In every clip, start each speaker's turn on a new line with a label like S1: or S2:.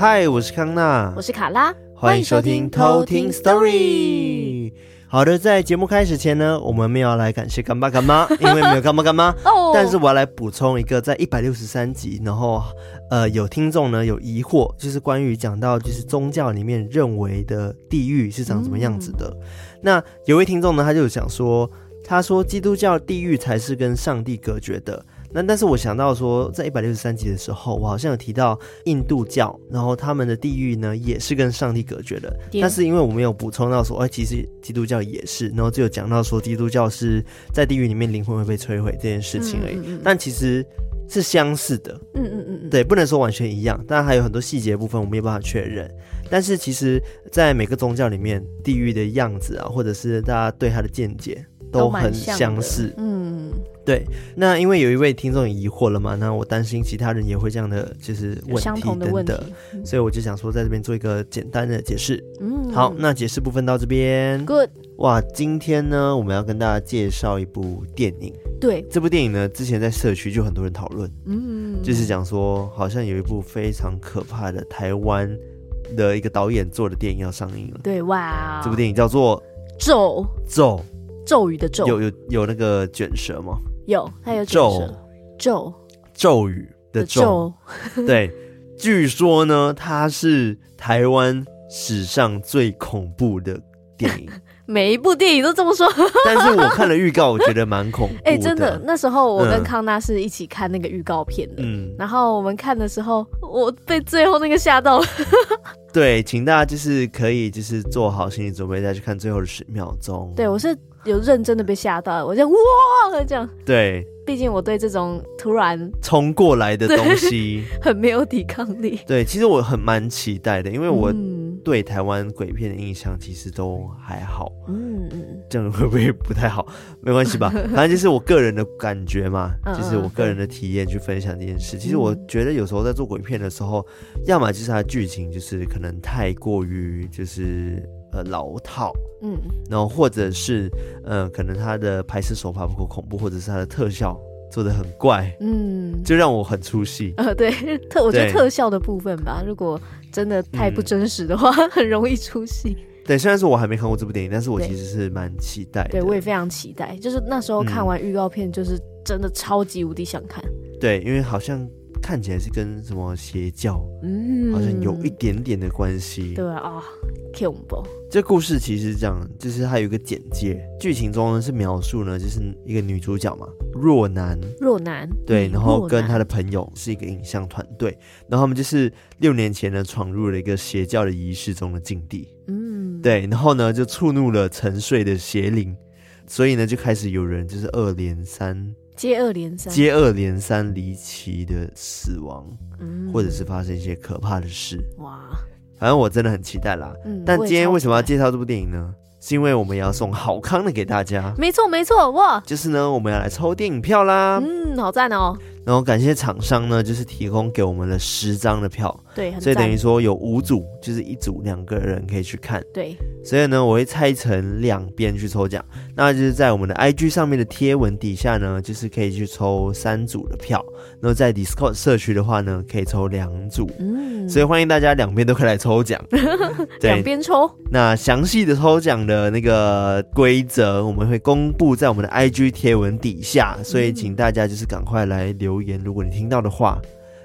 S1: 嗨，我是康娜，
S2: 我是卡拉，
S1: 欢迎收听偷听 Story。好的，在节目开始前呢，我们没有来感谢干爸干妈，因为没有干爸干妈。哦，但是我要来补充一个，在一百六十三集，然后呃，有听众呢有疑惑，就是关于讲到就是宗教里面认为的地狱是长什么样子的。嗯、那有位听众呢，他就想说，他说基督教地狱才是跟上帝隔绝的。那但是我想到说，在一百六十三集的时候，我好像有提到印度教，然后他们的地狱呢也是跟上帝隔绝的。但是因为我没有补充到说，哎，其实基督教也是，然后只有讲到说基督教是在地狱里面灵魂会被摧毁这件事情而已。嗯嗯嗯，但其实是相似的。嗯嗯嗯嗯，对，不能说完全一样，但还有很多细节部分我没有办法确认。但是其实，在每个宗教里面，地狱的样子啊，或者是大家对它的见解。都很相似，嗯，对。那因为有一位听众疑惑了嘛，那我担心其他人也会这样的就是
S2: 问题
S1: 等等，所以我就想说在这边做一个简单的解释。嗯，好，那解释部分到这边。
S2: Good。
S1: 哇，今天呢，我们要跟大家介绍一部电影。
S2: 对，
S1: 这部电影呢，之前在社区就很多人讨论，嗯，就是讲说好像有一部非常可怕的台湾的一个导演做的电影要上映了。
S2: 对，哇，
S1: 这部电影叫做《
S2: 咒
S1: 咒》。
S2: 咒语的咒
S1: 有有有那个卷舌吗？
S2: 有，它有卷舌。咒
S1: 咒语的咒，对，据说呢，它是台湾史上最恐怖的电影。
S2: 每一部电影都这么说，
S1: 但是我看了预告，我觉得蛮恐怖的。哎、
S2: 欸，真的，那时候我跟康纳是一起看那个预告片的。嗯，然后我们看的时候，我被最后那个吓到了。
S1: 对，请大家就是可以就是做好心理准备，再去看最后的十秒钟。
S2: 对，我是有认真的被吓到，我就哇这样。
S1: 对，
S2: 毕竟我对这种突然
S1: 冲过来的东西
S2: 很没有抵抗力。
S1: 对，其实我很蛮期待的，因为我。嗯对台湾鬼片的印象其实都还好，嗯嗯，这样会不会不太好？没关系吧，反正就是我个人的感觉嘛，就是我个人的体验去分享这件事。其实我觉得有时候在做鬼片的时候，要么就是它的剧情就是可能太过于就是呃老套，嗯，然后或者是呃可能他的拍摄手法不够恐怖，或者是他的特效。做的很怪，嗯，就让我很出戏。呃，
S2: 对，特我觉得特效的部分吧，如果真的太不真实的话，嗯、很容易出戏。
S1: 对，虽然说我还没看过这部电影，但是我其实是蛮期待的。
S2: 对，我也非常期待，就是那时候看完预告片，就是真的超级无敌想看。
S1: 对，因为好像。看起来是跟什么邪教，嗯，好像有一点点的关系。
S2: 对啊，恐怖。
S1: 这故事其实讲，就是它有一个简介，剧情中呢是描述呢，就是一个女主角嘛，若男，
S2: 若男，
S1: 对，然后跟他的朋友是一个影像团队，然后他们就是六年前呢闯入了一个邪教的仪式中的禁地，嗯，对，然后呢就触怒了沉睡的邪灵，所以呢就开始有人就是二连三。
S2: 接二连三，
S1: 接二连三离奇的死亡，嗯，或者是发生一些可怕的事，哇！反正我真的很期待啦。嗯，但今天为什么要介绍这部电影呢？是因为我们要送好康的给大家。
S2: 没错，没错，哇！
S1: 就是呢，我们要来抽电影票啦。
S2: 嗯，好赞哦。
S1: 然后感谢厂商呢，就是提供给我们了十张的票，
S2: 对，
S1: 所以等于说有五组，就是一组两个人可以去看，
S2: 对。
S1: 所以呢，我会拆成两边去抽奖，那就是在我们的 IG 上面的贴文底下呢，就是可以去抽三组的票。然后在 Discord 社区的话呢，可以抽两组，嗯，所以欢迎大家两边都可以来抽奖，
S2: 对，两边抽。
S1: 那详细的抽奖的那个规则，我们会公布在我们的 IG 贴文底下，所以请大家就是赶快来留。留言，如果你听到的话，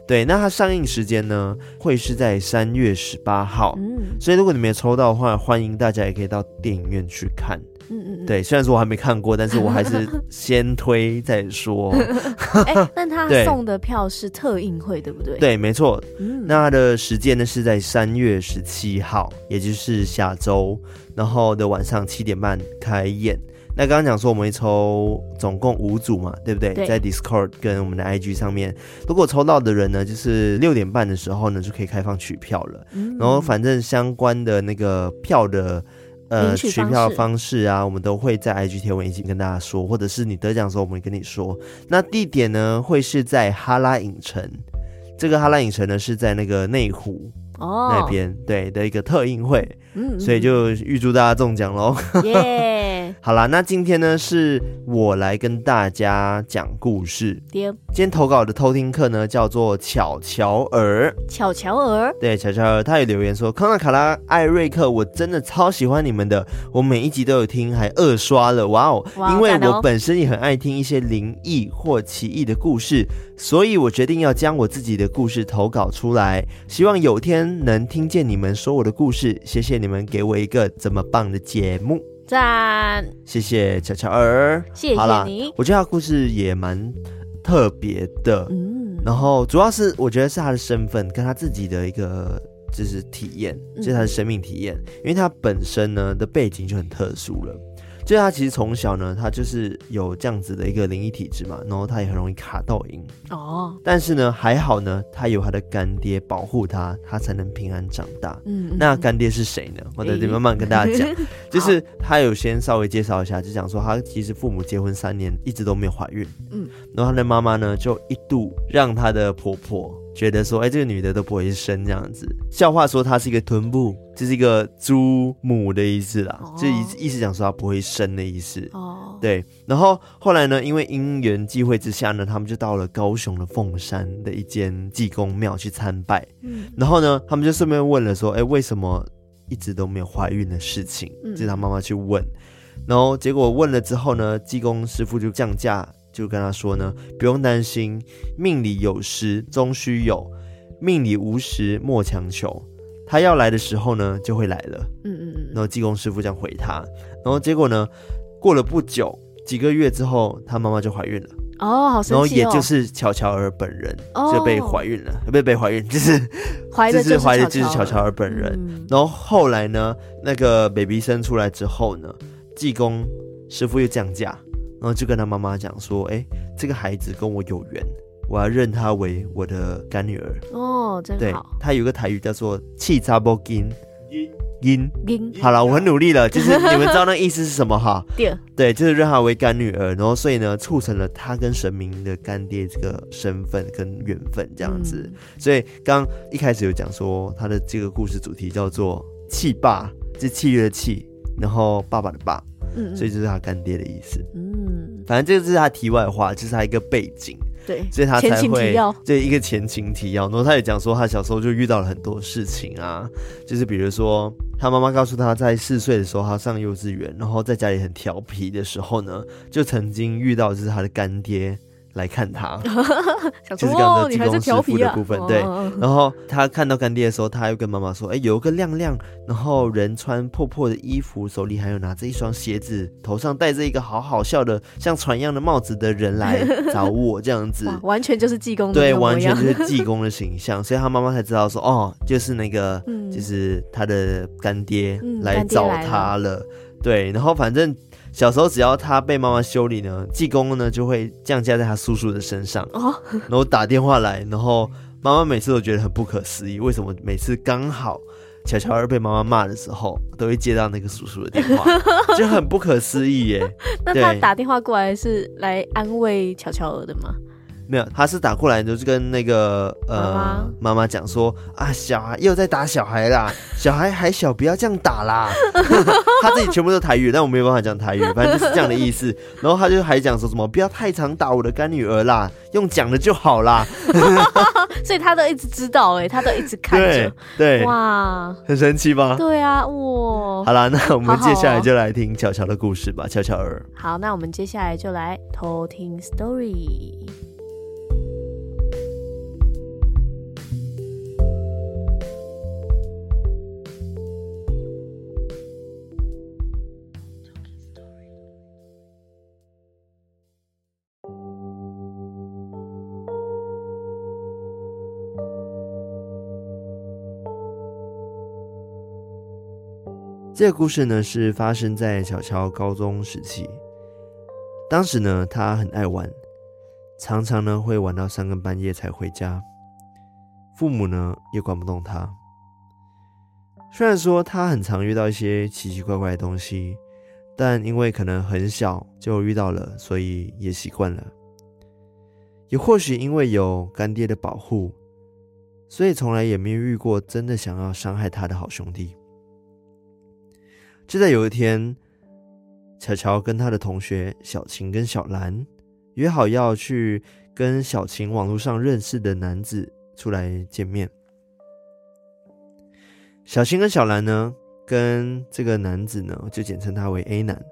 S1: 对，那它上映时间呢，会是在三月十八号。嗯，所以如果你没有抽到的话，欢迎大家也可以到电影院去看。嗯嗯，对，虽然说我还没看过，但是我还是先推再说。
S2: 哎、欸，但他送的票是特映会，对不对？
S1: 对，没错。嗯，那它的时间呢是在三月十七号，也就是下周，然后的晚上七点半开演。那刚刚讲说我们会抽总共五组嘛，对不对？对。在 Discord 跟我们的 IG 上面，如果抽到的人呢，就是六点半的时候呢就可以开放取票了。嗯。然后反正相关的那个票的呃取票方式啊，我们都会在 IG 贴文已经跟大家说，或者是你得奖的时候我们会跟你说。那地点呢会是在哈拉影城，这个哈拉影城呢是在那个内湖。哦，那边对的一个特映会，嗯，所以就预祝大家中奖喽！耶，好啦，那今天呢是我来跟大家讲故事。
S2: 今
S1: 天投稿的偷听课呢叫做巧巧儿，
S2: 巧巧儿，
S1: 对，巧巧儿，他也留言说：康纳、卡拉、艾瑞克，我真的超喜欢你们的，我每一集都有听，还二刷了，哇哦！因为我本身也很爱听一些灵异或奇异的故事，所以我决定要将我自己的故事投稿出来，希望有天能听见你们说我的故事。谢谢你们给我一个这么棒的节目。
S2: 赞，
S1: 谢谢巧巧儿，
S2: 谢谢你。
S1: 我觉得他故事也蛮特别的，嗯，然后主要是我觉得是他的身份跟他自己的一个就是体验，就是他的生命体验，嗯，因为他本身呢的背景就很特殊了。就他其实从小呢，他就是有这样子的一个灵异体质嘛，然后他也很容易卡到音哦。但是呢，还好呢，他有他的干爹保护他，他才能平安长大。嗯，嗯，那干爹是谁呢？我在这慢慢跟大家讲，欸、就是他有先稍微介绍一下，就讲说他其实父母结婚三年一直都没有怀孕。嗯，然后他的妈妈呢，就一度让他的婆婆。觉得说，哎、欸，这个女的都不会生这样子。笑话说她是一个臀部，就是一个猪母的意思啦，就意意思讲说她不会生的意思。哦，对。然后后来呢，因为因缘际会之下呢，他们就到了高雄的凤山的一间济公庙去参拜。嗯。然后呢，他们就顺便问了说，哎、欸，为什么一直都没有怀孕的事情？嗯。就他妈妈去问，然后结果问了之后呢，济公师傅就降价。就跟他说呢，不用担心，命里有时终须有，命里无时莫强求。他要来的时候呢，就会来了。嗯嗯嗯。然后济公师傅这样回他，然后结果呢，过了不久，几个月之后，他妈妈就怀孕了。
S2: 哦，好神奇哦。
S1: 然后也就是巧巧儿本人就被怀孕了，哦、被被怀孕，就是
S2: 怀的
S1: 就是怀的就是巧巧儿本人。嗯、然后后来呢，那个 baby 生出来之后呢，济公师傅又降价。然后就跟他妈妈讲说：“哎，这个孩子跟我有缘，我要认他为我的干女儿。”
S2: 哦，真好。
S1: 对，他有个台语叫做“气查波金金金”。好了，我很努力了，就是你们知道那意思是什么哈？对，对，就是认他为干女儿，然后所以呢，促成了他跟神明的干爹这个身份跟缘分这样子。嗯、所以刚一开始有讲说他的这个故事主题叫做“气爸”，就契约的气，然后爸爸的爸。嗯，所以就是他干爹的意思。嗯，反正这个是他题外话，就是他一个背景。
S2: 对，
S1: 所以他才会这一个前情提要。然后他也讲说，他小时候就遇到了很多事情啊，就是比如说他妈妈告诉他在四岁的时候他上幼稚园，然后在家里很调皮的时候呢，就曾经遇到就是他的干爹。来看他，就是刚刚的济公师傅的部分。对，然后他看到干爹的时候，他又跟妈妈说：“哎，有一个亮亮，然后人穿破破的衣服，手里还有拿着一双鞋子，头上戴着一个好好笑的像船一样的帽子的人来找我，这样子，
S2: 完全就是济公的，
S1: 对，完全就是济公的形象，所以他妈妈才知道说，哦，就是那个，就是他的干爹来找他了。对，然后反正。小时候，只要他被妈妈修理呢，济公呢就会降价在他叔叔的身上，哦、然后打电话来，然后妈妈每次都觉得很不可思议，为什么？每次刚好巧巧儿被妈妈骂的时候，都会接到那个叔叔的电话，就很不可思议耶。
S2: 那他打电话过来是来安慰巧巧儿的吗？
S1: 没有，他是打过来就是跟那个呃妈妈讲说啊，小孩又在打小孩啦，小孩还小，不要这样打啦。他自己全部都台语，但我没有办法讲台语，反正就是这样的意思。然后他就还讲说什么不要太常打我的干女儿啦，用讲的就好啦。
S2: 所以他都一直知道，哎，他都一直看着，
S1: 对，对哇，很神奇吧？
S2: 对啊，哇。
S1: 好啦，那我们接下来就来听巧巧的故事吧，巧巧儿。
S2: 好，那我们接下来就来偷听 story。
S1: 这个故事呢，是发生在小乔高中时期。当时呢，他很爱玩，常常呢会玩到三更半夜才回家。父母呢也管不动他。虽然说他很常遇到一些奇奇怪怪的东西，但因为可能很小就遇到了，所以也习惯了。也或许因为有干爹的保护，所以从来也没有遇过真的想要伤害他的好兄弟。就在有一天，巧巧跟他的同学小晴跟小兰约好要去跟小晴网络上认识的男子出来见面。小晴跟小兰呢，跟这个男子呢，就简称他为 A 男，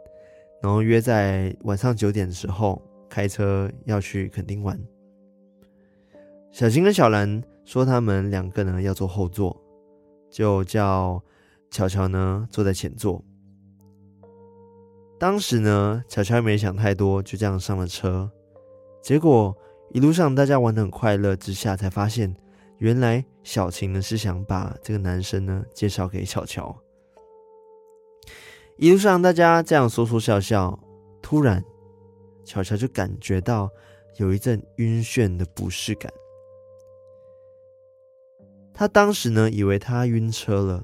S1: 然后约在晚上九点的时候开车要去垦丁玩。小晴跟小兰说他们两个呢要坐后座，就叫巧巧呢坐在前座。当时呢，巧巧也没想太多，就这样上了车。结果一路上大家玩的很快乐，之下才发现，原来小晴呢是想把这个男生呢介绍给巧巧。一路上大家这样说说笑笑，突然巧巧就感觉到有一阵晕眩的不适感。他当时呢，以为他晕车了，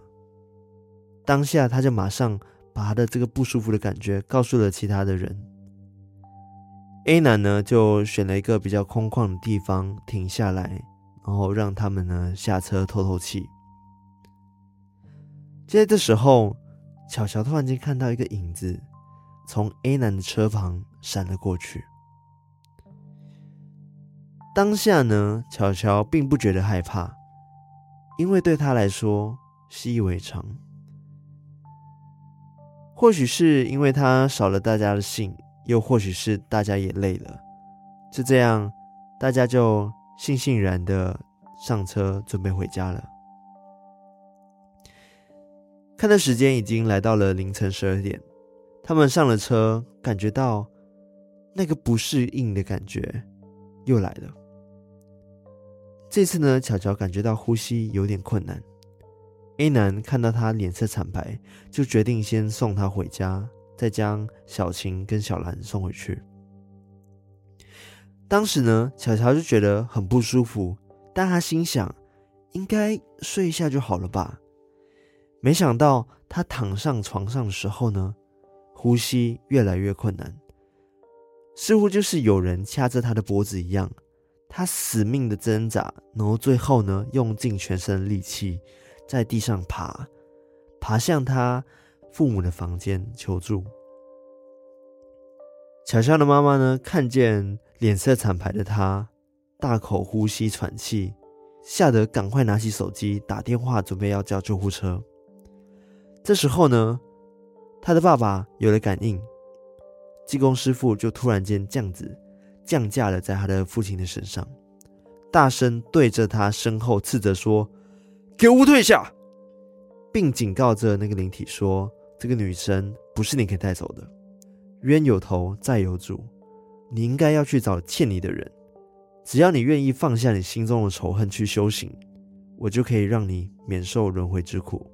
S1: 当下他就马上把他的这个不舒服的感觉告诉了其他的人。A 男呢，就选了一个比较空旷的地方停下来，然后让他们呢下车透透气。就在这时候，巧巧突然间看到一个影子从 A 男的车旁闪了过去。当下呢，巧巧并不觉得害怕。因为对他来说习以为常，或许是因为他少了大家的兴，又或许是大家也累了，就这样，大家就悻悻然的上车准备回家了。看的时间已经来到了凌晨十二点，他们上了车，感觉到那个不适应的感觉又来了。这次呢，巧巧感觉到呼吸有点困难。A 男看到他脸色惨白，就决定先送他回家，再将小晴跟小兰送回去。当时呢，巧巧就觉得很不舒服，但他心想，应该睡一下就好了吧。没想到他躺上床上的时候呢，呼吸越来越困难，似乎就是有人掐着他的脖子一样。他死命的挣扎，然后最后呢，用尽全身力气，在地上爬，爬向他父母的房间求助。巧巧的妈妈呢，看见脸色惨白的他，大口呼吸喘气，吓得赶快拿起手机打电话，准备要叫救护车。这时候呢，他的爸爸有了感应，技工师傅就突然间这样子。降价了，在他的父亲的身上，大声对着他身后斥责说：“给我退下！”并警告着那个灵体说：“这个女生不是你可以带走的，冤有头债有主，你应该要去找欠你的人。只要你愿意放下你心中的仇恨去修行，我就可以让你免受轮回之苦。”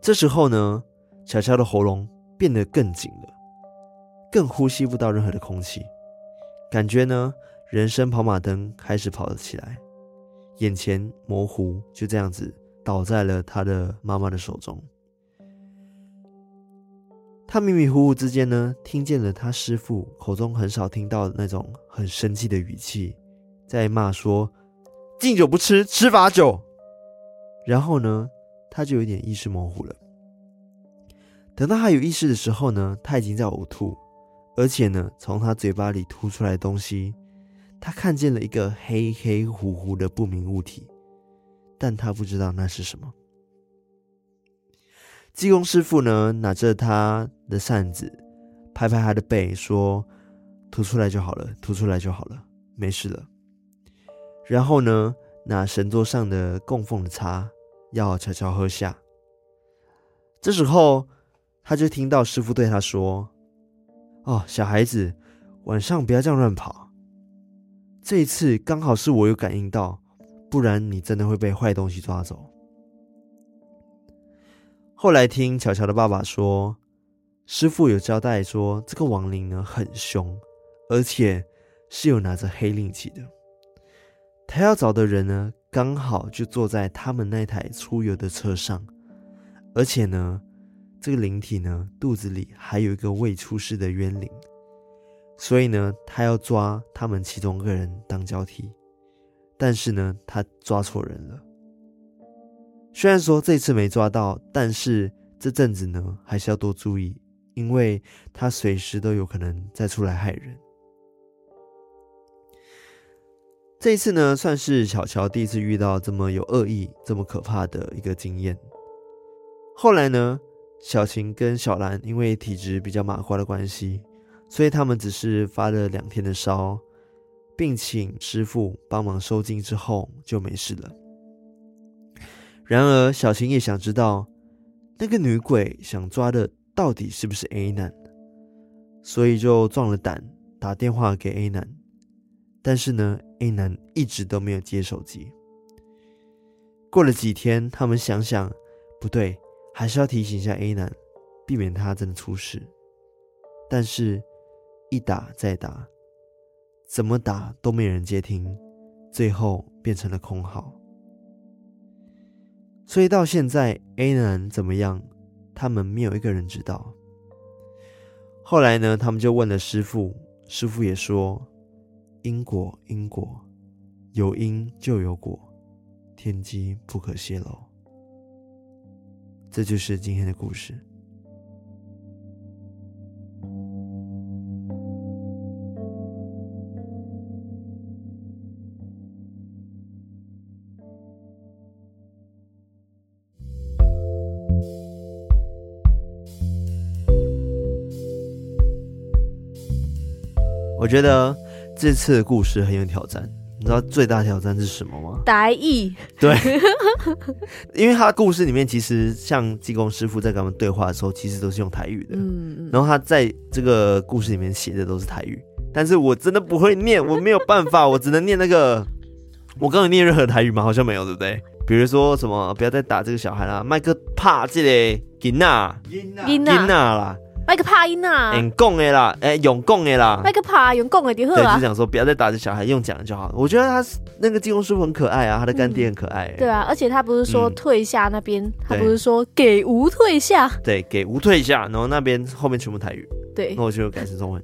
S1: 这时候呢，巧巧的喉咙变得更紧了。更呼吸不到任何的空气，感觉呢，人生跑马灯开始跑了起来，眼前模糊，就这样子倒在了他的妈妈的手中。他迷迷糊糊之间呢，听见了他师父口中很少听到的那种很生气的语气，在骂说：“敬酒不吃吃罚酒。”然后呢，他就有点意识模糊了。等到他有意识的时候呢，他已经在呕吐。而且呢，从他嘴巴里吐出来的东西，他看见了一个黑黑乎乎的不明物体，但他不知道那是什么。济公师傅呢，拿着他的扇子，拍拍他的背，说：“吐出来就好了，吐出来就好了，没事了。”然后呢，拿神桌上的供奉的茶，要悄悄喝下。这时候，他就听到师傅对他说。哦，小孩子，晚上不要这样乱跑。这一次刚好是我有感应到，不然你真的会被坏东西抓走。后来听巧巧的爸爸说，师父有交代说，这个亡灵呢很凶，而且是有拿着黑令旗的。他要找的人呢，刚好就坐在他们那台出游的车上，而且呢。这个灵体呢，肚子里还有一个未出世的冤灵，所以呢，他要抓他们其中一个人当交替，但是呢，他抓错人了。虽然说这次没抓到，但是这阵子呢，还是要多注意，因为他随时都有可能再出来害人。这一次呢，算是小乔第一次遇到这么有恶意、这么可怕的一个经验。后来呢，小晴跟小兰因为体质比较麻瓜的关系，所以他们只是发了两天的烧，并请师傅帮忙收金之后就没事了。然而，小晴也想知道那个女鬼想抓的到底是不是 A 男，所以就壮了胆打电话给 A 男。但是呢，A 男一直都没有接手机。过了几天，他们想想，不对，还是要提醒一下 A 男，避免他真的出事。但是，一打再打，怎么打都没人接听，最后变成了空号。所以到现在，A 男怎么样，他们没有一个人知道。后来呢，他们就问了师傅，师傅也说。因果，因果，有因就有果，天机不可泄露。这就是今天的故事。我觉得。这次的故事很有挑战，你知道最大挑战是什么吗？
S2: 台语。
S1: 对，因为他的故事里面其实像济公师傅在跟他们对话的时候，其实都是用台语的。嗯，然后他在这个故事里面写的都是台语，但是我真的不会念，我没有办法，我只能念那个。我刚有念任何台语吗？好像没有，对不对？比如说什么，不要再打这个小孩啦，麦克帕这个囡仔，
S2: 囡仔
S1: 啦。
S2: 麦克帕音啊，
S1: 用讲的啦，哎、欸，用讲的啦。
S2: 麦克帕用讲的就好啊。
S1: 对，就想说不要再打着小孩，用讲的就好。我觉得他那个金庸师傅很可爱啊，他的干爹很可爱、欸嗯。对
S2: 啊，而且他不是说退下那边、嗯，他不是说给无退下。
S1: 对，给无退下，然后那边后面全部台语。
S2: 对，
S1: 那我就改成中文。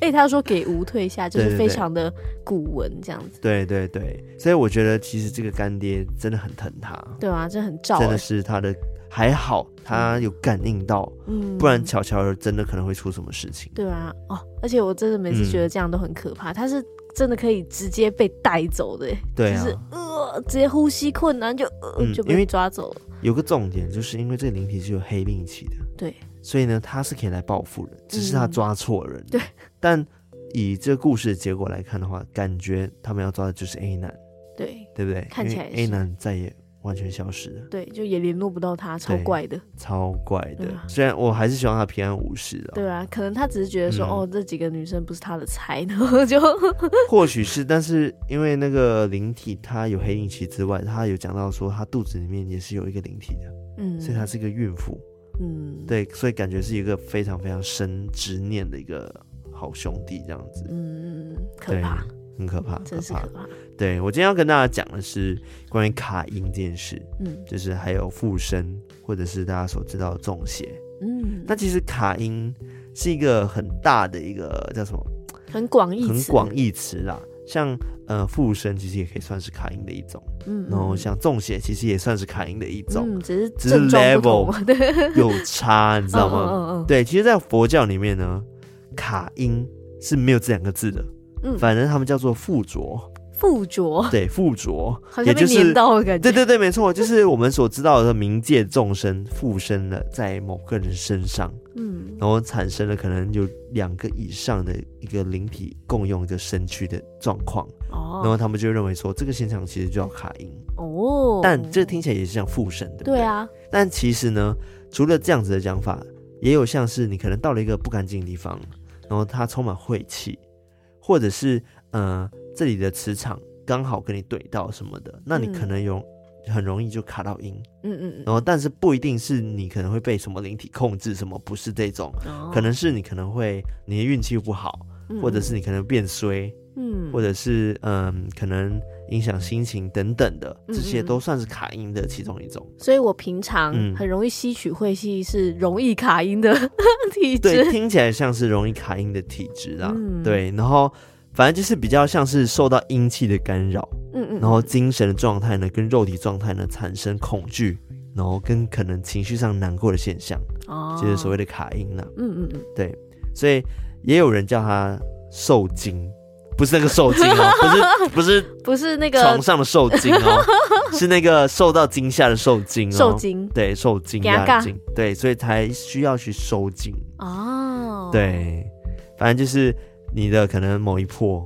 S2: 哎、欸，他说给无退下，就是非常的古文这样子。
S1: 对对对，所以我觉得其实这个干爹真的很疼他。
S2: 对啊，这很照、欸。
S1: 真的是他的。还好他有感应到，嗯，不然巧巧真的可能会出什么事情。
S2: 对啊，哦，而且我真的每次觉得这样都很可怕，他、嗯、是真的可以直接被带走的，对啊，就是呃，直接呼吸困难就呃、嗯、就被抓走了。
S1: 有个重点，就是因为这个灵体是有黑灵气的，
S2: 对，
S1: 所以呢，他是可以来报复人，只是他抓错人、嗯。
S2: 对，
S1: 但以这个故事的结果来看的话，感觉他们要抓的就是 A 男，
S2: 对，
S1: 对不对？
S2: 看起来
S1: A 男再也。完全消失了，
S2: 对，就也联络不到他，超怪的，
S1: 超怪的。虽然我还是希望他平安无事的。
S2: 对啊，可能他只是觉得说，嗯、哦，这几个女生不是他的菜，然后就
S1: 或许是，但是因为那个灵体，他有黑阴气之外，他有讲到说，他肚子里面也是有一个灵体的，嗯，所以他是一个孕妇，嗯，对，所以感觉是一个非常非常深执念的一个好兄弟这样子，
S2: 嗯，可怕。
S1: 很可怕，
S2: 真是可怕。
S1: 对，我今天要跟大家讲的是关于卡音这件事，嗯，就是还有附身，或者是大家所知道的中邪，嗯，那其实卡音是一个很大的一个叫什么？
S2: 很广义，
S1: 很广义词啦。像呃附身，其实也可以算是卡音的一种，嗯，然后像中邪，其实也算是卡音的一种，
S2: 嗯，只是
S1: 只是 level 有差，你知道吗？嗯嗯嗯。对，其实，在佛教里面呢，卡音是没有这两个字的。嗯，反正他们叫做附着，
S2: 附着，
S1: 对，附着，
S2: 也就是
S1: 对对对，没错，就是我们所知道的冥界众生附身了在某个人身上，嗯，然后产生了可能有两个以上的一个灵体共用一个身躯的状况，哦，然后他们就认为说这个现象其实就叫卡因，哦，但这听起来也是像附身的，对啊，但其实呢，除了这样子的讲法，也有像是你可能到了一个不干净的地方，然后它充满晦气。或者是呃，这里的磁场刚好跟你怼到什么的，那你可能有很容易就卡到音，嗯。嗯，然后但是不一定是你可能会被什么灵体控制，什么不是这种，哦、可能是你可能会你的运气不好，嗯，或者是你可能变衰，嗯，或者是嗯、呃，可能影响心情等等的，这些都算是卡音的其中一种。
S2: 所以我平常很容易吸取晦气，是容易卡音的。体质。
S1: 对，听起来像是容易卡音的体质啊、嗯。对，然后反正就是比较像是受到阴气的干扰，嗯嗯，然后精神的状态呢跟肉体状态呢产生恐惧，然后跟可能情绪上难过的现象，哦，就是所谓的卡音了。
S2: 嗯嗯嗯，
S1: 对，所以也有人叫他受精，不是那个受精哦，不是不是
S2: 不是那个
S1: 床上的受精哦，是那个受到惊吓的受精哦，
S2: 受精，
S1: 对，受惊压惊，对，所以才需要去收精。
S2: 哦，
S1: 对，反正就是你的可能某一破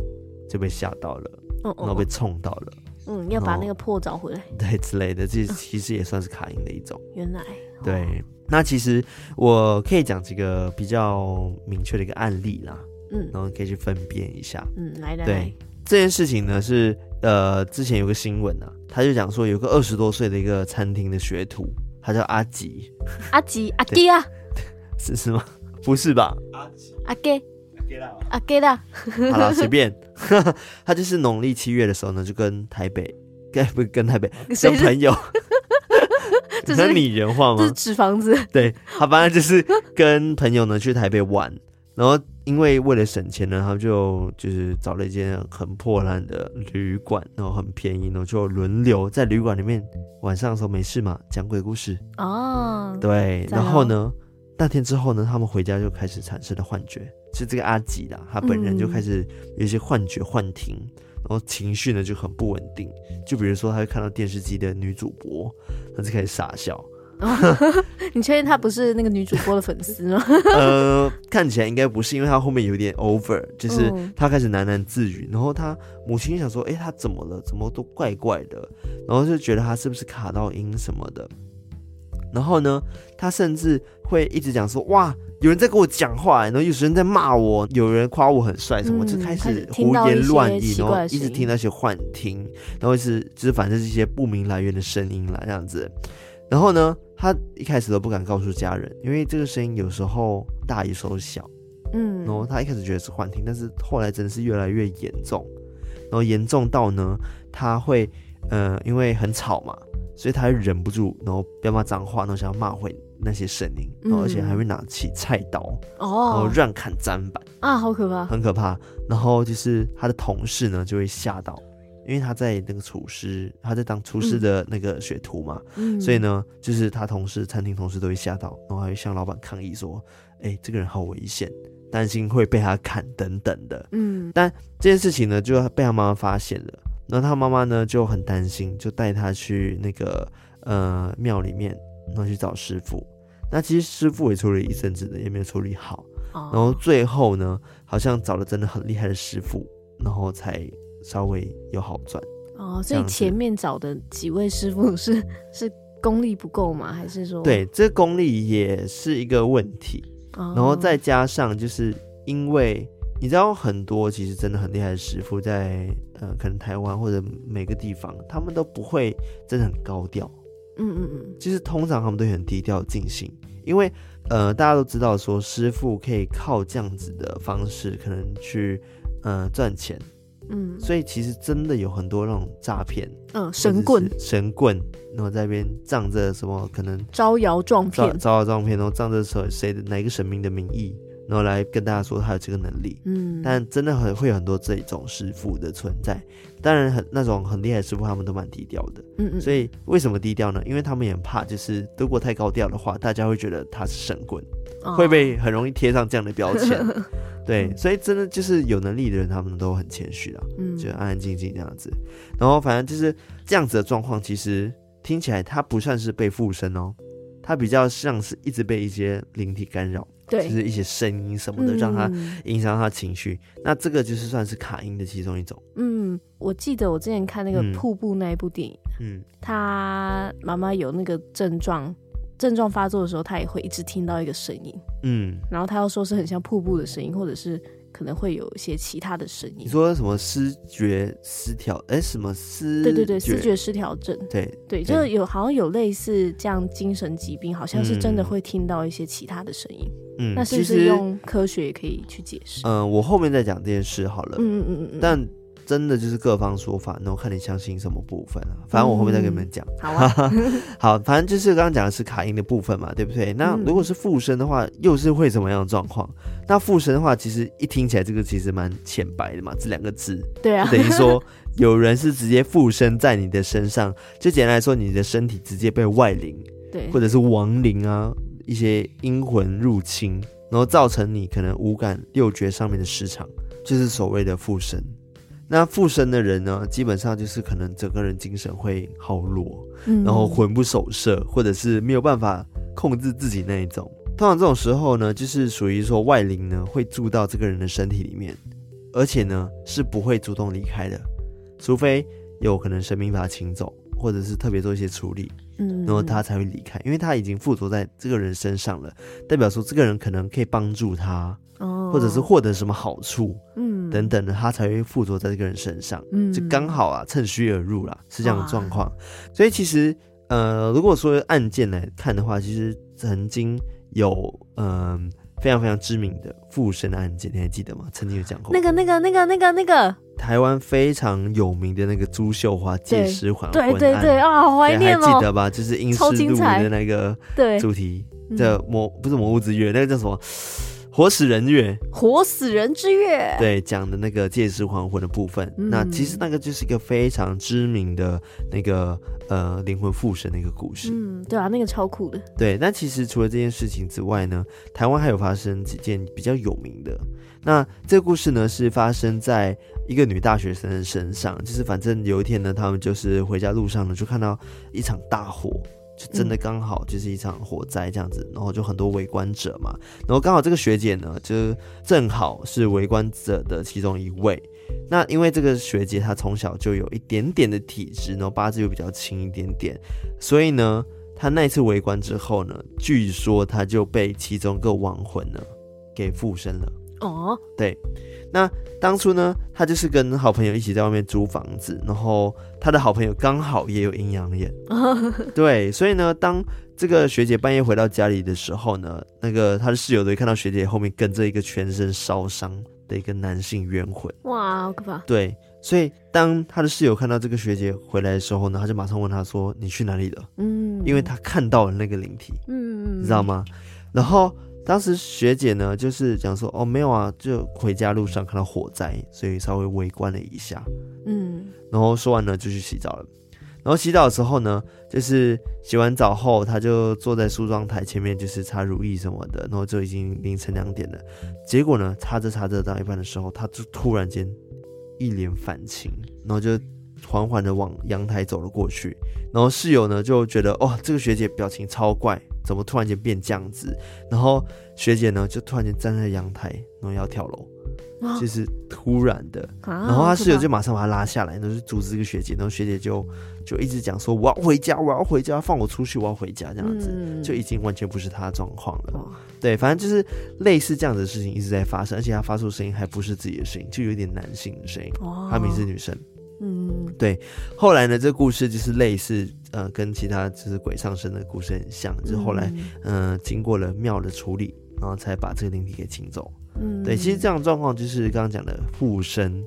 S1: 就被吓到了，然后被冲到了。
S2: 嗯，要把那个破找回来，
S1: 对之类的，这其实也算是卡音的一种。
S2: 原来，
S1: 对，那其实我可以讲几个比较明确的一个案例啦，
S2: 嗯，
S1: 然后可以去分辨一下。
S2: 嗯，来来，
S1: 对，这件事情呢是呃，之前有个新闻啊，他就讲说有个二十多岁的一个餐厅的学徒，他叫阿吉，
S2: 阿吉阿吉啊，
S1: 是是吗？不是吧？
S2: 阿吉阿吉。啊，给 啦，
S1: 好了，随便。他就是农历七月的时候呢，就跟台北，跟不跟台北跟朋友，这是拟人化吗？
S2: 是纸房子。
S1: 对，他反正就是跟朋友呢去台北玩，然后因为为了省钱呢，他就就是找了一间很破烂的旅馆，然后很便宜，然后就轮流在旅馆里面晚上的时候没事嘛，讲鬼故事。
S2: 哦，
S1: 对，然后呢，那天之后呢，他们回家就开始产生了幻觉。是这个阿吉啦，他本人就开始有一些幻觉、幻听，嗯、然后情绪呢就很不稳定。就比如说，他会看到电视机的女主播，他就开始傻笑。
S2: 哦、你确定他不是那个女主播的粉丝吗？
S1: 呃，看起来应该不是，因为他后面有点 over，就是他开始喃喃自语。然后他母亲想说：“哎，他怎么了？怎么都怪怪的？”然后就觉得他是不是卡到音什么的。然后呢，他甚至会一直讲说：“哇，有人在跟我讲话，然后有人在骂我，有人夸我很帅，什么、嗯、就开始胡言乱语，然后一直听那些幻听，然后是就是反正是一些不明来源的声音啦，这样子。然后呢，他一开始都不敢告诉家人，因为这个声音有时候大，有时候小，
S2: 嗯。
S1: 然后他一开始觉得是幻听，但是后来真的是越来越严重，然后严重到呢，他会呃，因为很吵嘛。所以他忍不住，然后要骂脏话，然后想要骂回那些声音，然后而且还会拿起菜刀，
S2: 哦，
S1: 然后乱砍砧板
S2: 啊，好可怕，
S1: 很可怕。然后就是他的同事呢就会吓到，因为他在那个厨师，他在当厨师的那个学徒嘛，
S2: 嗯，
S1: 所以呢，就是他同事、餐厅同事都会吓到，然后还会向老板抗议说：“哎，这个人好危险，担心会被他砍等等的。”
S2: 嗯，
S1: 但这件事情呢，就被他妈妈发现了。然后他妈妈呢就很担心，就带他去那个呃庙里面，然后去找师傅。那其实师傅也处理一阵子的，也没有处理好。
S2: 哦。
S1: 然后最后呢，好像找了真的很厉害的师傅，然后才稍微有好转。
S2: 哦，所以前面找的几位师傅是 是功力不够吗？还是说？
S1: 对，这功力也是一个问题。
S2: 哦。
S1: 然后再加上就是因为。你知道很多其实真的很厉害的师傅在呃，可能台湾或者每个地方，他们都不会真的很高调。
S2: 嗯嗯嗯，
S1: 其实通常他们都很低调进行，因为呃大家都知道说师傅可以靠这样子的方式可能去呃赚钱。
S2: 嗯，
S1: 所以其实真的有很多那种诈骗，
S2: 嗯，神棍，
S1: 神棍，然后在那边仗着什么可能
S2: 招摇撞骗，
S1: 招摇撞骗，然后仗着谁谁的哪个神明的名义。然后来跟大家说他有这个能力，
S2: 嗯，
S1: 但真的很会有很多这种师傅的存在。当然很那种很厉害的师傅，他们都蛮低调的，
S2: 嗯嗯。
S1: 所以为什么低调呢？因为他们也很怕，就是如果太高调的话，大家会觉得他是神棍，哦、会被很容易贴上这样的标签。对，所以真的就是有能力的人，他们都很谦虚啊，
S2: 嗯，
S1: 就安安静静这样子。然后反正就是这样子的状况，其实听起来他不算是被附身哦，他比较像是一直被一些灵体干扰。
S2: 对，
S1: 就是一些声音什么的，让他影响他情绪，嗯。那这个就是算是卡音的其中一种。
S2: 嗯，我记得我之前看那个瀑布那一部电影，
S1: 嗯，
S2: 他妈妈有那个症状，症状发作的时候，他也会一直听到一个声音，
S1: 嗯，
S2: 然后他又说是很像瀑布的声音，或者是。可能会有一些其他的声音。你
S1: 说什么视觉失调？哎、欸，什么思？
S2: 对对对，视觉失调症。
S1: 对
S2: 对，就有好像有类似这样精神疾病，好像是真的会听到一些其他的声音。
S1: 嗯，
S2: 那是不是用科学也可以去解释？
S1: 嗯、呃，我后面再讲这件事好了。
S2: 嗯嗯嗯嗯。
S1: 但。真的就是各方说法，然后看你相信什么部分啊。反正我后面再跟你们讲。
S2: 嗯、好啊，
S1: 好，反正就是刚刚讲的是卡因的部分嘛，对不对？那如果是附身的话，又是会怎么样的状况？那附身的话，其实一听起来这个其实蛮浅白的嘛，这两个字。
S2: 对啊，
S1: 等于说有人是直接附身在你的身上，就简单来说，你的身体直接被外灵
S2: 对，
S1: 或者是亡灵啊，一些阴魂入侵，然后造成你可能五感六觉上面的失常，就是所谓的附身。那附身的人呢，基本上就是可能整个人精神会耗弱，嗯，然后魂不守舍，或者是没有办法控制自己那一种。通常这种时候呢，就是属于说外灵呢会住到这个人的身体里面，而且呢是不会主动离开的，除非有可能神明把他请走，或者是特别做一些处理，嗯，然后他才会离开，因为他已经附着在这个人身上了，代表说这个人可能可以帮助他。哦，或者是获得什么好处，嗯，等等的，他才会附着在这个人身上，嗯，就刚好啊，趁虚而入啦，是这样的状况。所以其实，呃，如果说案件来看的话，其实曾经有嗯、呃、非常非常知名的附身的案件，你还记得吗？曾经有讲过
S2: 那个那个那个那个那个
S1: 台湾非常有名的那个朱秀华借尸还魂，
S2: 对对对啊，好怀念哦，
S1: 还记得吧？就是阴尸路的那个
S2: 对
S1: 主题的魔不是魔物之月，那个叫什么？活死人月，
S2: 活死人之月，
S1: 对，讲的那个借尸还魂的部分，嗯，那其实那个就是一个非常知名的那个呃灵魂附身的一个故事。
S2: 嗯，对啊，那个超酷的。
S1: 对，那其实除了这件事情之外呢，台湾还有发生几件比较有名的。那这个故事呢，是发生在一个女大学生的身上，就是反正有一天呢，他们就是回家路上呢，就看到一场大火。就真的刚好就是一场火灾这样子，然后就很多围观者嘛，然后刚好这个学姐呢，就正好是围观者的其中一位。那因为这个学姐她从小就有一点点的体质，然后八字又比较轻一点点，所以呢，她那一次围观之后呢，据说她就被其中一个亡魂呢给附身了。哦，对。那当初呢，他就是跟好朋友一起在外面租房子，然后他的好朋友刚好也有阴阳眼，对，所以呢，当这个学姐半夜回到家里的时候呢，那个他的室友都会看到学姐后面跟着一个全身烧伤的一个男性冤魂，
S2: 哇，好可怕！
S1: 对，所以当他的室友看到这个学姐回来的时候呢，他就马上问他说：“你去哪里了？”嗯，因为他看到了那个灵体，嗯，你知道吗？然后。当时学姐呢，就是讲说，哦，没有啊，就回家路上看到火灾，所以稍微围观了一下，嗯，然后说完呢，就去洗澡了。然后洗澡的时候呢，就是洗完澡后，他就坐在梳妆台前面，就是擦乳液什么的，然后就已经凌晨两点了。结果呢，擦着擦着到一半的时候，他就突然间一脸反青，然后就缓缓的往阳台走了过去。然后室友呢就觉得，哦，这个学姐表情超怪。怎么突然间变这样子？然后学姐呢，就突然间站在阳台，然后要跳楼，啊、就是突然的。啊、然后她室友就马上把她拉下来，然后就阻止这个学姐。然后学姐就就一直讲说：“我要回家，我要回家，放我出去，我要回家。”这样子、嗯、就已经完全不是她的状况了。哇对，反正就是类似这样子的事情一直在发生，而且她发出声音还不是自己的声音，就有点男性的声音。哇他明明是女生。嗯，对。后来呢，这个故事就是类似，呃，跟其他就是鬼上身的故事很像。就是后来，嗯、呃，经过了庙的处理，然后才把这个灵体给请走。嗯，对。其实这样状况就是刚刚讲的附身，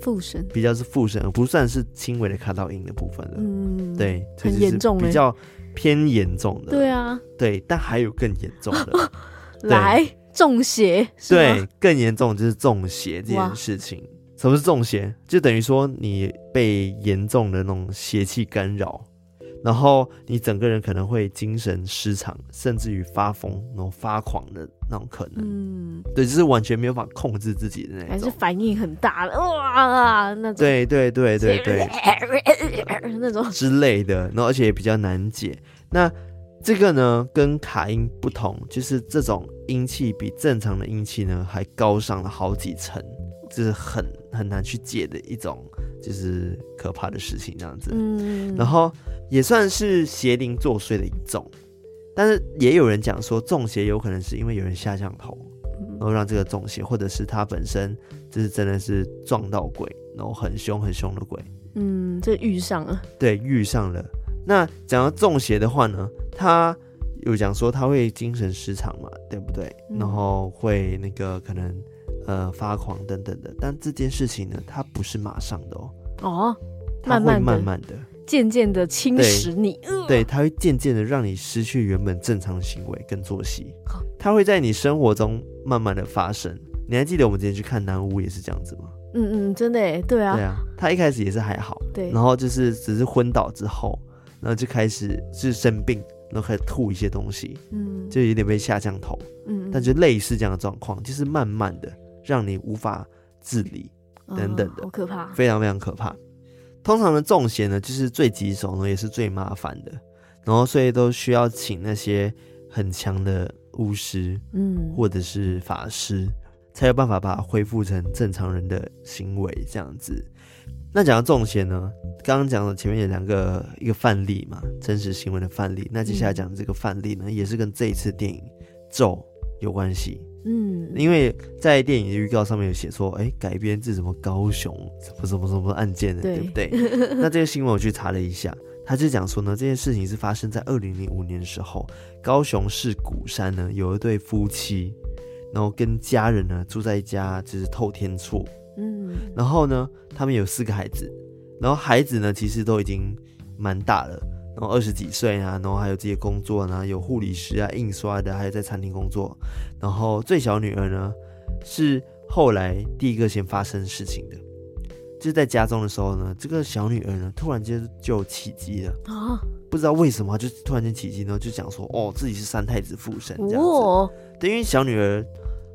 S2: 附身
S1: 比较是附身，不算是轻微的卡到阴的部分了。嗯，对，
S2: 很严重，
S1: 比较偏严重的。
S2: 对啊，
S1: 对，但还有更严重的，
S2: 来中邪。
S1: 对，更严重就是中邪这件事情。什么是中邪？就等于说你被严重的那种邪气干扰，然后你整个人可能会精神失常，甚至于发疯、那种发狂的那种可能。嗯，对，就是完全没有办法控制自己的那种，
S2: 还是反应很大的哇那种。
S1: 对对对对对，
S2: 那种
S1: 之类的，然后而且也比较难解。那这个呢，跟卡音不同，就是这种阴气比正常的阴气呢还高上了好几层。就是很很难去解的一种，就是可怕的事情这样子。嗯，然后也算是邪灵作祟的一种，但是也有人讲说中邪有可能是因为有人下降头，然后让这个中邪，或者是他本身就是真的是撞到鬼，然后很凶很凶的鬼。
S2: 嗯，这遇上了。
S1: 对，遇上了。那讲到中邪的话呢，他有讲说他会精神失常嘛，对不对？嗯，然后会那个可能。呃，发狂等等的，但这件事情呢，它不是马上的哦。哦，慢慢、慢慢的、
S2: 渐渐的侵蚀你。
S1: 对，它会渐渐的让你失去原本正常的行为跟作息。它会在你生活中慢慢的发生。你还记得我们之前去看南屋也是这样子吗？
S2: 嗯嗯，真的哎，对啊，
S1: 对啊。他一开始也是还好，
S2: 对，
S1: 然后就是只是昏倒之后，然后就开始是生病，然后开始吐一些东西，嗯，就有点被下降头，嗯，但就类似这样的状况，就是慢慢的让你无法自理，等等的，
S2: 好可怕，
S1: 非常非常可怕。通常的中邪呢，就是最棘手呢，也是最麻烦的，然后所以都需要请那些很强的巫师，嗯，或者是法师，才有办法把它恢复成正常人的行为这样子。那讲到中邪呢，刚刚讲了前面有两个一个范例嘛，真实新闻的范例。那接下来讲的这个范例呢，也是跟这一次电影咒有关系。嗯，因为在电影的预告上面有写说，哎、欸，改编自什么高雄什么什么什么案件的，对，对不对？那这个新闻我去查了一下，他就讲说呢，这件事情是发生在二零零五年的时候，高雄市鼓山呢有一对夫妻，然后跟家人呢住在一家就是透天厝。嗯，然后呢，他们有四个孩子，然后孩子呢其实都已经蛮大了，然后二十几岁啊，然后还有自己的工作呢，有护理师啊、印刷的，还有在餐厅工作。然后最小女儿呢是后来第一个先发生事情的，就是在家中的时候呢，这个小女儿呢突然间就起乩了啊，不知道为什么就突然间起乩呢，就讲说哦自己是三太子附身这样子，哦、对，因为小女儿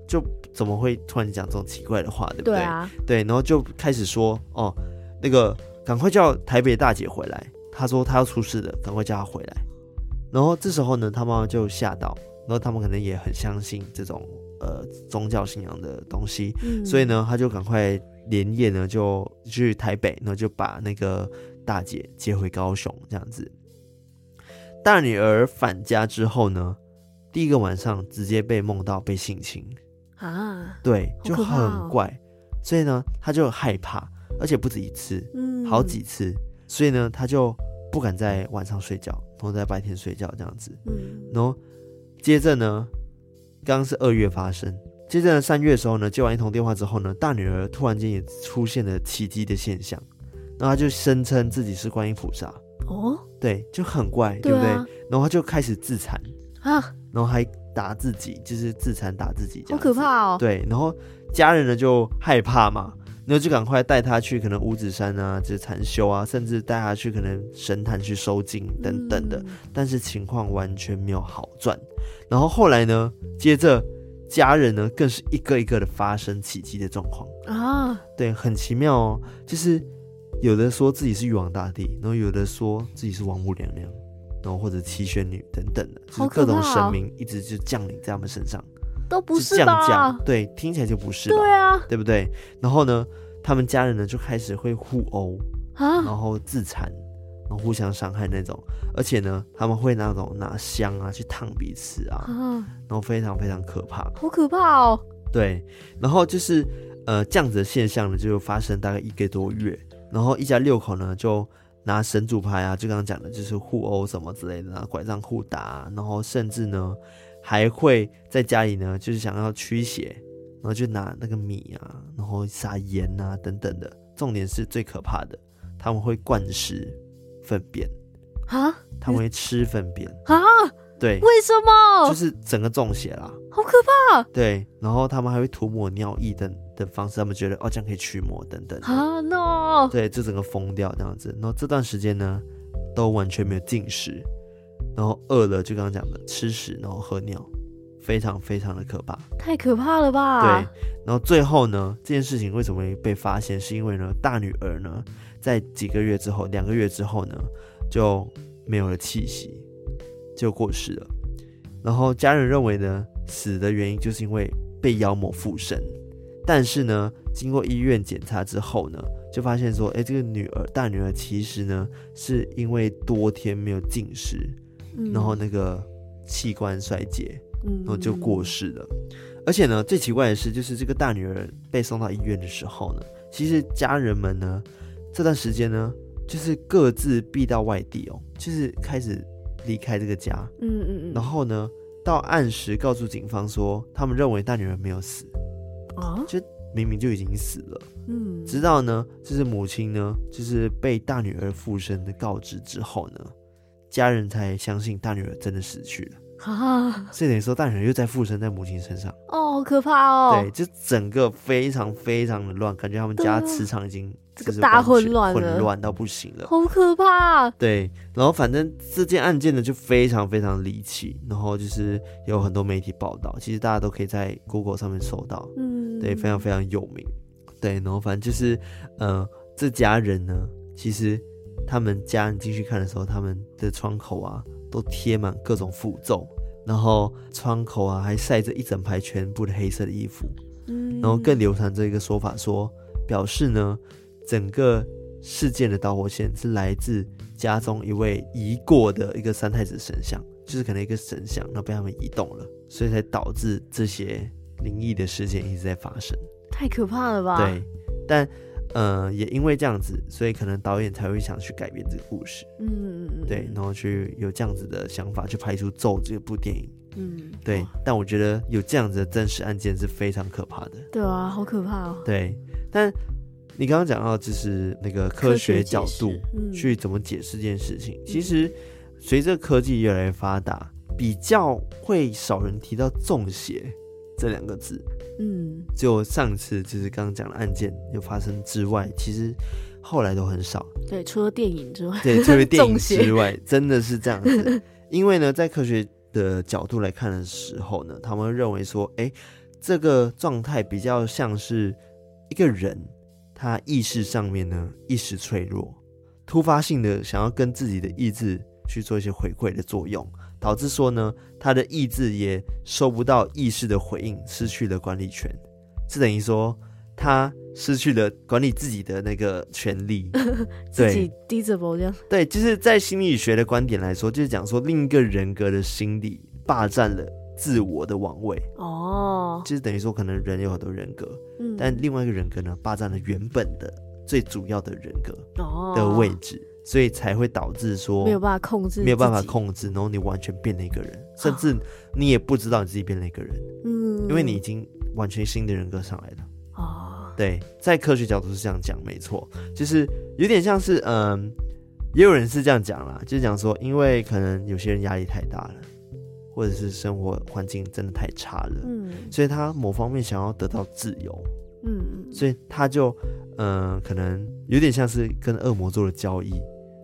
S1: 就。怎么会突然讲这种奇怪的话，对不对？对啊，对，然后就开始说哦，那个赶快叫台北大姐回来。她说他要出事了，赶快叫他回来。然后这时候呢，他妈妈就吓到，然后他们可能也很相信这种呃宗教信仰的东西，嗯、所以呢，他就赶快连夜呢就去台北，然后就把那个大姐接回高雄，这样子。大女儿返家之后呢，第一个晚上直接被梦到被性侵。啊，对，就很怪，哦、所以呢，他就害怕，而且不止一次，嗯，好几次，所以呢，他就不敢在晚上睡觉，然后在白天睡觉这样子，嗯，然后接着呢，刚刚是二月发生，接着三月的时候呢，接完一通电话之后呢，大女儿突然间也出现了奇迹的现象，然后她就声称自己是观音菩萨，哦，对，就很怪，对，啊、对不对？然后她就开始自残。啊，然后还。打自己就是自残打自己，
S2: 好可怕哦！
S1: 对，然后家人呢就害怕嘛，然后就赶快带他去可能五指山啊，就是禅修啊，甚至带他去可能神坛去收经等等的，嗯、但是情况完全没有好转。然后后来呢，接着家人呢更是一个一个的发生奇迹的状况啊，对，很奇妙哦，就是有的说自己是玉皇大帝，然后有的说自己是王母娘娘。然后或者七仙女等等的，就是各种神明一直就降临在他们身上，
S2: 都不是吧？降降，
S1: 对，听起来就不是，
S2: 对啊，
S1: 对不对？然后呢，他们家人呢就开始会互殴啊，然后自残，然后互相伤害那种，而且呢，他们会那种拿香啊去烫彼此啊，然后非常非常可怕，
S2: 好可怕哦。
S1: 对，然后就是呃这样子的现象呢，就发生大概一个多月，然后一家六口呢就。拿神主牌啊，就刚刚讲的，就是互殴什么之类的，拿拐杖互打，然后甚至呢，还会在家里呢，就是想要驱邪，然后就拿那个米啊，然后撒盐啊等等的。重点是最可怕的，他们会灌食粪便啊，他们会吃粪便啊，对，
S2: 为什么？
S1: 就是整个中邪啦，
S2: 好可怕。
S1: 对，然后他们还会涂抹尿液等。的方式，他们觉得哦，这样可以驱魔等等啊，no，对，就整个疯掉这样子。然后这段时间呢，都完全没有进食，然后饿了就刚刚讲的吃屎，然后喝尿，非常非常的可怕，
S2: 太可怕了吧？
S1: 对，然后最后呢，这件事情为什么会被发现？是因为呢，大女儿呢，在几个月之后，两个月之后呢，就没有了气息，就过世了。然后家人认为呢，死的原因就是因为被妖魔附身。但是呢，经过医院检查之后呢，就发现说，哎，这个女儿大女儿其实呢，是因为多天没有进食，嗯、然后那个器官衰竭，然后就过世了。嗯、而且呢，最奇怪的是，就是这个大女儿被送到医院的时候呢，其实家人们呢，这段时间呢，就是各自避到外地哦，就是开始离开这个家，嗯嗯嗯，然后呢，到按时告诉警方说，他们认为大女儿没有死。啊，就明明就已经死了，嗯，直到呢，就是母亲呢，就是被大女儿附身的告知之后呢，家人才相信大女儿真的死去了。
S2: 啊，
S1: 所以等于说大女儿又在附身在母亲身上。
S2: 哦，好可怕哦！
S1: 对，就整个非常非常的乱，感觉他们家磁场已经
S2: 这个大混乱，
S1: 混乱到不行了，
S2: 好可怕。
S1: 对，然后反正这件案件呢就非常非常离奇，然后就是有很多媒体报道，其实大家都可以在 Google 上面搜到，嗯，对，非常非常有名。对，然后反正就是，呃，这家人呢，其实他们家人进去看的时候，他们的窗口啊都贴满各种符咒，然后窗口啊还晒着一整排全部的黑色的衣服，嗯，然后更流传着一个说法说，表示呢，整个事件的导火线是来自家中一位移过的一个三太子神像，就是可能一个神像，然后被他们移动了，所以才导致这些灵异的事件一直在发生。
S2: 太可怕了吧？
S1: 对，但呃，也因为这样子，所以可能导演才会想去改编这个故事。嗯嗯嗯，对，然后去有这样子的想法去拍出《咒》这部电影。嗯，对。哦、但我觉得有这样子的真实案件是非常可怕的。
S2: 对啊，好可怕哦。
S1: 对，但你刚刚讲到就是那个科学角度去怎么解释这件事情，嗯、其实随着科技越来越发达，比较会少人提到中邪这两个字。嗯，就上次就是刚刚讲的案件有发生之外，其实后来都很少。
S2: 对，除了电影之外，
S1: 对，除了 电影之外，真的是这样子。因为呢，在科学的角度来看的时候呢，他们认为说，哎，这个状态比较像是一个人他意识上面呢意识脆弱，突发性的想要跟自己的意志去做一些回馈的作用。导致说呢，他的意志也收不到意识的回应，失去了管理权，是等于说他失去了管理自己的那个权利，
S2: 自己低着头这样。
S1: 对，就是在心理学的观点来说，就是讲说另一个人格的心理霸占了自我的王位。哦，就是等于说可能人有很多人格，嗯，但另外一个人格呢，霸占了原本的最主要的人格的位置。哦所以才会导致说
S2: 没有办法控制，
S1: 没有办法控制，然后你完全变了一个人，甚至你也不知道你自己变了一个人，嗯，因为你已经完全新的人格上来了。哦，对，在科学角度是这样讲，没错，就是有点像是，嗯，也有人是这样讲啦，就是讲说，因为可能有些人压力太大了，或者是生活环境真的太差了，嗯，所以他某方面想要得到自由，嗯，所以他就，嗯，可能有点像是跟恶魔做了交易。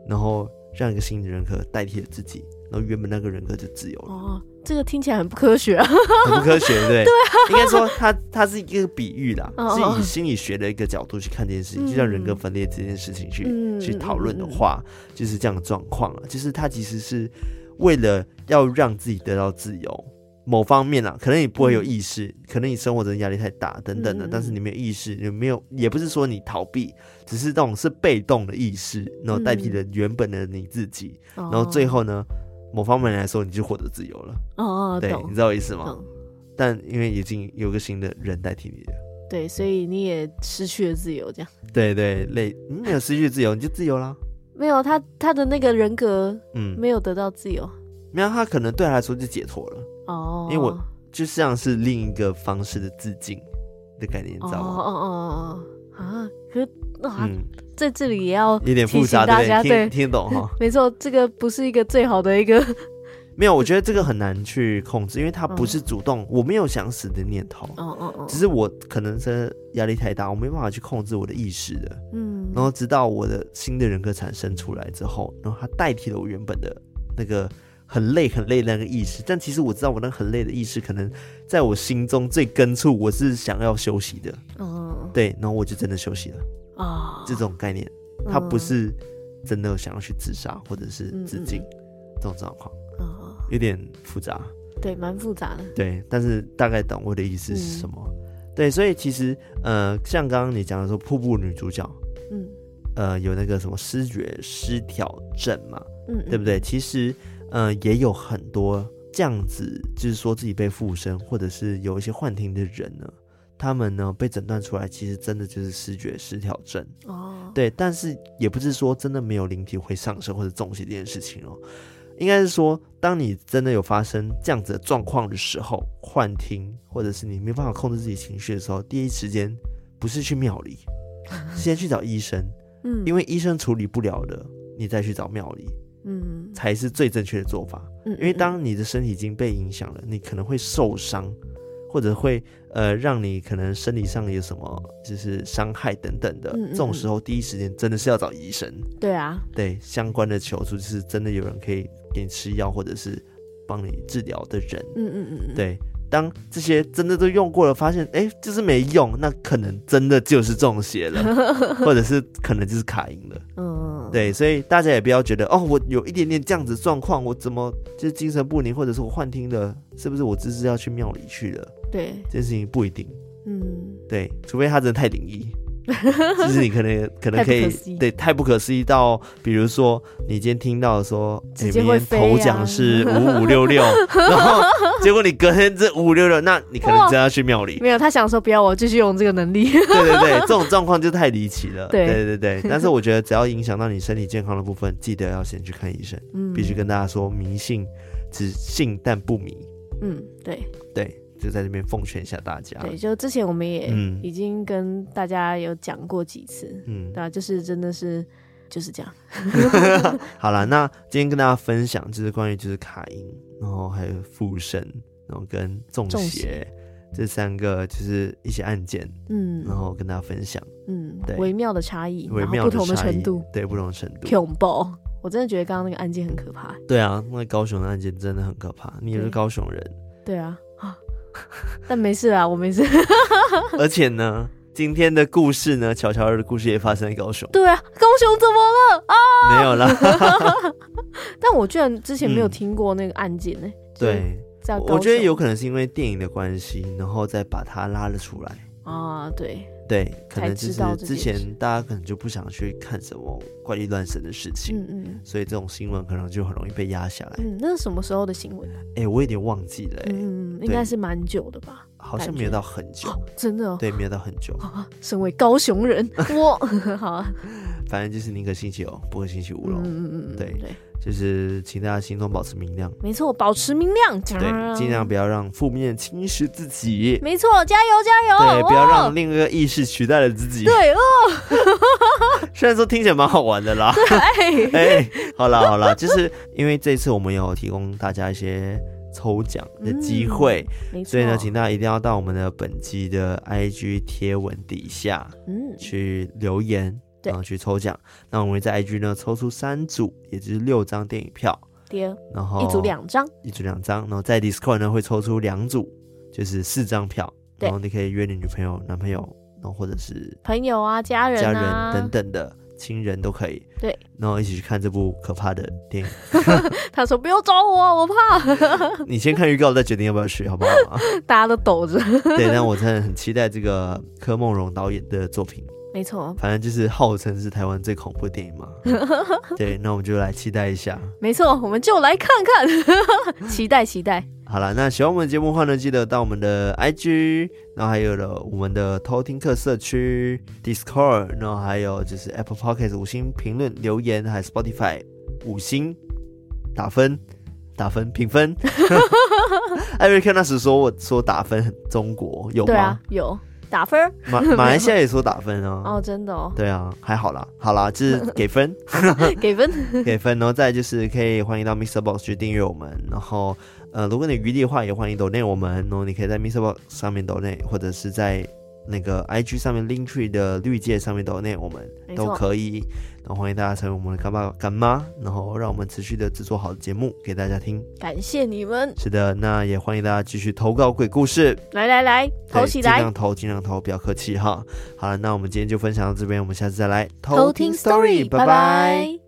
S1: 然后让一个新的人格代替了自己，然后原本那个人格就自由了。
S2: 哦，这个听起来很不科学啊，
S1: 很不科学，对。
S2: 对啊，
S1: 应该说它它是一个比喻啦，哦、是以心理学的一个角度去看这件事情，嗯、就像人格分裂这件事情去、嗯、去讨论的话，就是这样的状况了。就是他其实是为了要让自己得到自由。某方面啊，可能你不会有意识，嗯、可能你生活的压力太大等等的，嗯、但是你没有意识，你没有，也不是说你逃避，只是这种是被动的意识，然后代替了原本的你自己，嗯、然后最后呢，某方面来说，你就获得自由了。哦，对，懂你知道我意思吗？懂但因为已经有个新的人代替你了，
S2: 对，所以你也失去了自由，这样。
S1: 对对，累，你没有失去自由，你就自由啦。
S2: 没有他，他的那个人格，嗯，没有得到自由。
S1: 没有，他可能对他来说就解脱了。哦，因为我就像是另一个方式的致敬的概念，你知道吗？哦哦哦
S2: 啊！可是啊，嗯、在这里也要
S1: 有点复杂，大家对，听，听懂哈？
S2: 没错，这个不是一个最好的一个。
S1: 没有，我觉得这个很难去控制，因为他不是主动，嗯、我没有想死的念头。哦哦哦，只是我可能是压力太大，我没办法去控制我的意识的。嗯，然后直到我的新的人格产生出来之后，然后他代替了我原本的那个。很累很累的那个意识，但其实我知道我那个很累的意识，可能在我心中最根处，我是想要休息的。嗯，对，然后我就真的休息了。啊、哦，这种概念，他不是真的想要去自杀或者是自尽、嗯嗯、这种状况。哦，有点复杂。
S2: 对，蛮复杂的。
S1: 对，但是大概懂我的意思是什么。嗯、对，所以其实呃，像刚刚你讲的说，瀑布女主角，嗯，呃，有那个什么失觉失调症嘛，嗯，嗯，对不对？其实。嗯、呃，也有很多这样子，就是说自己被附身，或者是有一些幻听的人呢，他们呢被诊断出来，其实真的就是视觉失调症哦。对，但是也不是说真的没有灵体会上升或者中邪这件事情哦。应该是说，当你真的有发生这样子的状况的时候，幻听或者是你没办法控制自己情绪的时候，第一时间不是去庙里，先去找医生，嗯，因为医生处理不了的，你再去找庙里。嗯，才是最正确的做法。嗯，因为当你的身体已经被影响了，你可能会受伤，或者会呃让你可能生理上有什么就是伤害等等的。这种时候，第一时间真的是要找医生。对啊，对相关的求助，就是真的有人可以给你吃药，或者是帮你治疗的人。嗯嗯嗯嗯，对。当这些真的都用过了，发现哎，就是没用，那可能真的就是中邪了，或者是可能就是卡音了。嗯，对，所以大家也不要觉得哦，我有一点点这样子状况，我怎么就是精神不宁，或者是我幻听了，是不是我只是要去庙里去了？对，这件事情不一定。嗯，对，除非他真的太灵异。就是你可能可能可以对太不可思议到，比如说你今天听到说，欸、明天头奖是五五六六，然后结果你隔天这五五六六，那你可能真要去庙里。
S2: 没有，他想说不要我继续用这个能力。对
S1: 对对，这种状况就太离奇了。对对对对，但是我觉得只要影响到你身体健康的部分，记得要先去看医生。嗯，必须跟大家说，迷信只信但不迷。嗯，对对。就在这边奉劝一下大家。
S2: 对，就之前我们也已经跟大家有讲过几次，嗯，对啊，就是真的是就是这样。
S1: 好了，那今天跟大家分享就是关于就是卡因，然后还有附身，然后跟中邪，这三个就是一些案件，嗯，然后跟大家分享，嗯，对，
S2: 微妙的差异，微妙不同的程度，
S1: 对，不同的程度。
S2: 恐怖，我真的觉得刚刚那个案件很可怕。
S1: 对啊，那高雄的案件真的很可怕。你也是高雄人，
S2: 对，对啊。但没事啊，我没事。
S1: 而且呢，今天的故事呢，乔乔的故事也发生在高雄。
S2: 对啊，高雄怎么了啊？
S1: 没有啦。
S2: 但我居然之前没有听过那个案件呢、欸。
S1: 嗯、对，我觉得有可能是因为电影的关系，然后再把它拉了出来。啊，对。对，可能就是之前大家可能就不想去看什么怪力乱神的事情，嗯嗯，所以这种新闻可能就很容易被压下来。
S2: 嗯，那是什么时候的新闻？
S1: 哎，我有点忘记了。
S2: 嗯，应该是蛮久的吧？
S1: 好像没有到很久，
S2: 真的。
S1: 对，没有到很久。
S2: 身为高雄人，我好啊。
S1: 反正就是宁可信其有，不可星期五喽。嗯嗯嗯，对对。就是请大家心中保持明亮，
S2: 没错，保持明亮，
S1: 对，尽量不要让负面侵蚀自己，
S2: 没错，加油加油，
S1: 对，不要让另一个意识取代了自己，
S2: 对哦。
S1: 虽然说听起来蛮好玩的啦，对，哎，好啦好啦，就是因为这次我们有提供大家一些抽奖的机会，所以呢，请大家一定要到我们的本期的 IG 贴文底下，嗯，去留言。然后去抽奖，那我们会在 IG 呢抽出三组，也就是六张电影票。
S2: 对，
S1: 然后
S2: 一组两张，
S1: 一组两张。然后在 Discord 呢会抽出两组，就是四张票。然后你可以约你女朋友、男朋友，然后或者是
S2: 朋友啊、家人、啊、
S1: 家人等等的亲人都可以。对，然后一起去看这部可怕的电影。
S2: 他说：“不要找我，我怕。”
S1: 你先看预告，再决定要不要去，好不好？
S2: 大家都抖着。
S1: 对，但我真的很期待这个柯梦荣导演的作品。
S2: 没错，
S1: 反正就是号称是台湾最恐怖的电影嘛。对，那我们就来期待一下。
S2: 没错，我们就来看看，期待期待。
S1: 好了，那喜欢我们节目的话呢，记得到我们的 IG，然后还有了我们的偷听课社区 Discord，然后还有就是 Apple Podcast 五星评论留言，还有 Spotify 五星打分打分评分。艾瑞克那时说我说打分很中国有
S2: 吗？啊，有。打分，
S1: 马 马来西亚也说打分哦。
S2: 哦，真的哦。
S1: 对啊，还好啦，好啦，就是给分，
S2: 给分，
S1: 给分，然后再就是可以欢迎到 MixerBox 去订阅我们，然后呃，如果你余力的话，也欢迎 donate 我们，然后你可以在 MixerBox 上面 donate，或者是在。那个 IG 上面 Linktree 的绿界上面都有那我们都可以，然后欢迎大家成为我们的干爸干妈，然后让我们持续的制作好的节目给大家听。
S2: 感谢你们。
S1: 是的，那也欢迎大家继续投稿鬼故事。
S2: 来来来，投起来，
S1: 尽量投，尽量投，不要客气哈。好了，那我们今天就分享到这边，我们下次再来
S2: 偷听 story，拜拜。